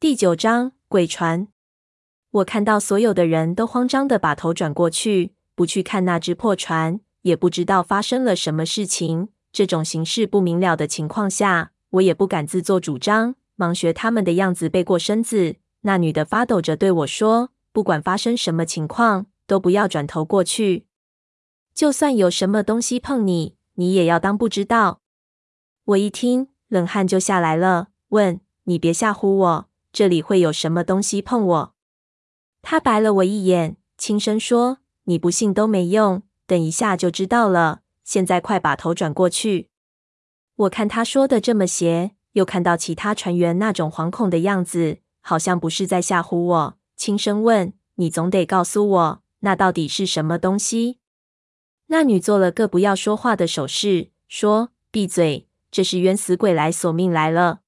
第九章鬼船。我看到所有的人都慌张的把头转过去，不去看那只破船，也不知道发生了什么事情。这种形势不明了的情况下，我也不敢自作主张，忙学他们的样子背过身子。那女的发抖着对我说：“不管发生什么情况，都不要转头过去。就算有什么东西碰你，你也要当不知道。”我一听，冷汗就下来了，问：“你别吓唬我。”这里会有什么东西碰我？他白了我一眼，轻声说：“你不信都没用，等一下就知道了。现在快把头转过去。”我看他说的这么邪，又看到其他船员那种惶恐的样子，好像不是在吓唬我。轻声问：“你总得告诉我，那到底是什么东西？”那女做了个不要说话的手势，说：“闭嘴，这是冤死鬼来索命来了。”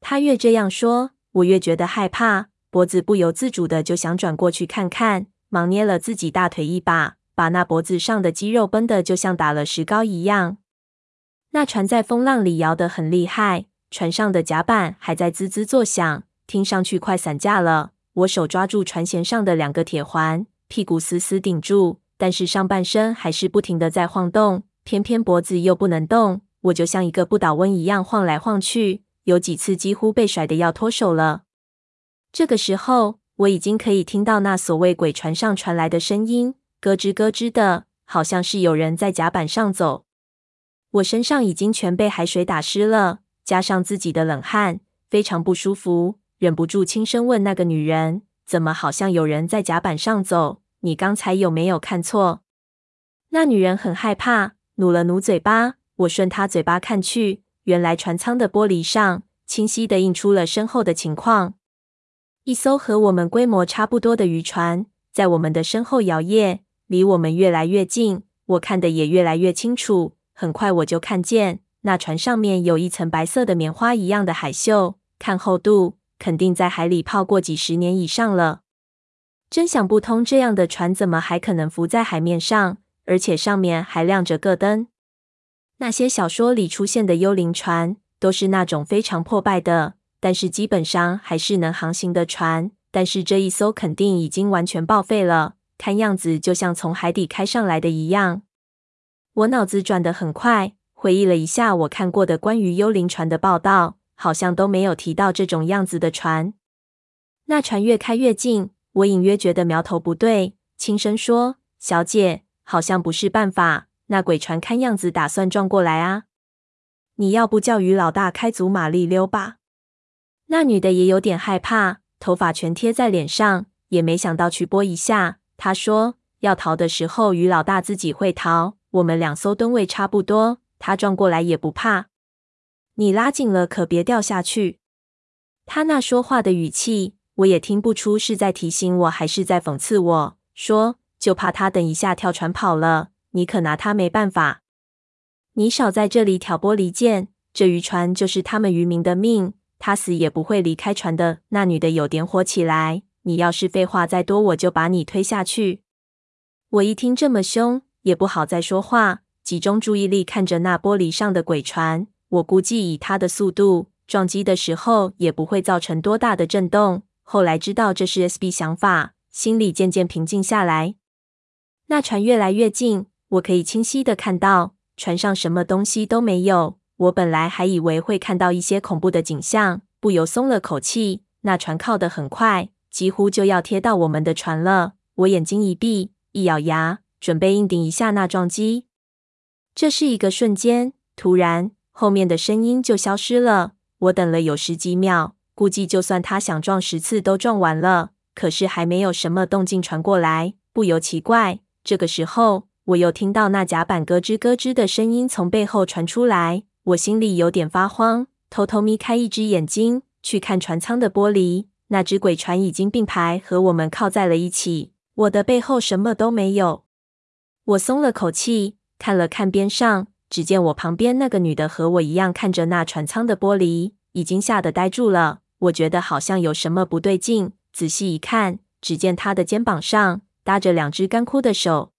她越这样说。我越觉得害怕，脖子不由自主的就想转过去看看，忙捏了自己大腿一把，把那脖子上的肌肉绷得就像打了石膏一样。那船在风浪里摇得很厉害，船上的甲板还在滋滋作响，听上去快散架了。我手抓住船舷上的两个铁环，屁股死死顶住，但是上半身还是不停的在晃动，偏偏脖子又不能动，我就像一个不倒翁一样晃来晃去。有几次几乎被甩得要脱手了。这个时候，我已经可以听到那所谓鬼船上传来的声音，咯吱咯吱的，好像是有人在甲板上走。我身上已经全被海水打湿了，加上自己的冷汗，非常不舒服，忍不住轻声问那个女人：“怎么好像有人在甲板上走？你刚才有没有看错？”那女人很害怕，努了努嘴巴。我顺她嘴巴看去。原来船舱的玻璃上清晰地映出了身后的情况：一艘和我们规模差不多的渔船在我们的身后摇曳，离我们越来越近，我看得也越来越清楚。很快我就看见那船上面有一层白色的棉花一样的海锈，看厚度，肯定在海里泡过几十年以上了。真想不通，这样的船怎么还可能浮在海面上，而且上面还亮着个灯？那些小说里出现的幽灵船都是那种非常破败的，但是基本上还是能航行的船。但是这一艘肯定已经完全报废了，看样子就像从海底开上来的一样。我脑子转得很快，回忆了一下我看过的关于幽灵船的报道，好像都没有提到这种样子的船。那船越开越近，我隐约觉得苗头不对，轻声说：“小姐，好像不是办法。”那鬼船看样子打算撞过来啊！你要不叫于老大开足马力溜吧？那女的也有点害怕，头发全贴在脸上，也没想到去拨一下。她说：“要逃的时候，于老大自己会逃。我们两艘吨位差不多，他撞过来也不怕。你拉紧了，可别掉下去。”他那说话的语气，我也听不出是在提醒我还是在讽刺我。说：“就怕他等一下跳船跑了。”你可拿他没办法。你少在这里挑拨离间，这渔船就是他们渔民的命，他死也不会离开船的。那女的有点火起来。你要是废话再多，我就把你推下去。我一听这么凶，也不好再说话，集中注意力看着那玻璃上的鬼船。我估计以它的速度，撞击的时候也不会造成多大的震动。后来知道这是 SB 想法，心里渐渐平静下来。那船越来越近。我可以清晰地看到船上什么东西都没有。我本来还以为会看到一些恐怖的景象，不由松了口气。那船靠得很快，几乎就要贴到我们的船了。我眼睛一闭，一咬牙，准备硬顶一下那撞击。这是一个瞬间，突然后面的声音就消失了。我等了有十几秒，估计就算他想撞十次都撞完了，可是还没有什么动静传过来，不由奇怪。这个时候。我又听到那甲板咯吱咯吱的声音从背后传出来，我心里有点发慌，偷偷眯开一只眼睛去看船舱的玻璃。那只鬼船已经并排和我们靠在了一起，我的背后什么都没有。我松了口气，看了看边上，只见我旁边那个女的和我一样看着那船舱的玻璃，已经吓得呆住了。我觉得好像有什么不对劲，仔细一看，只见她的肩膀上搭着两只干枯的手。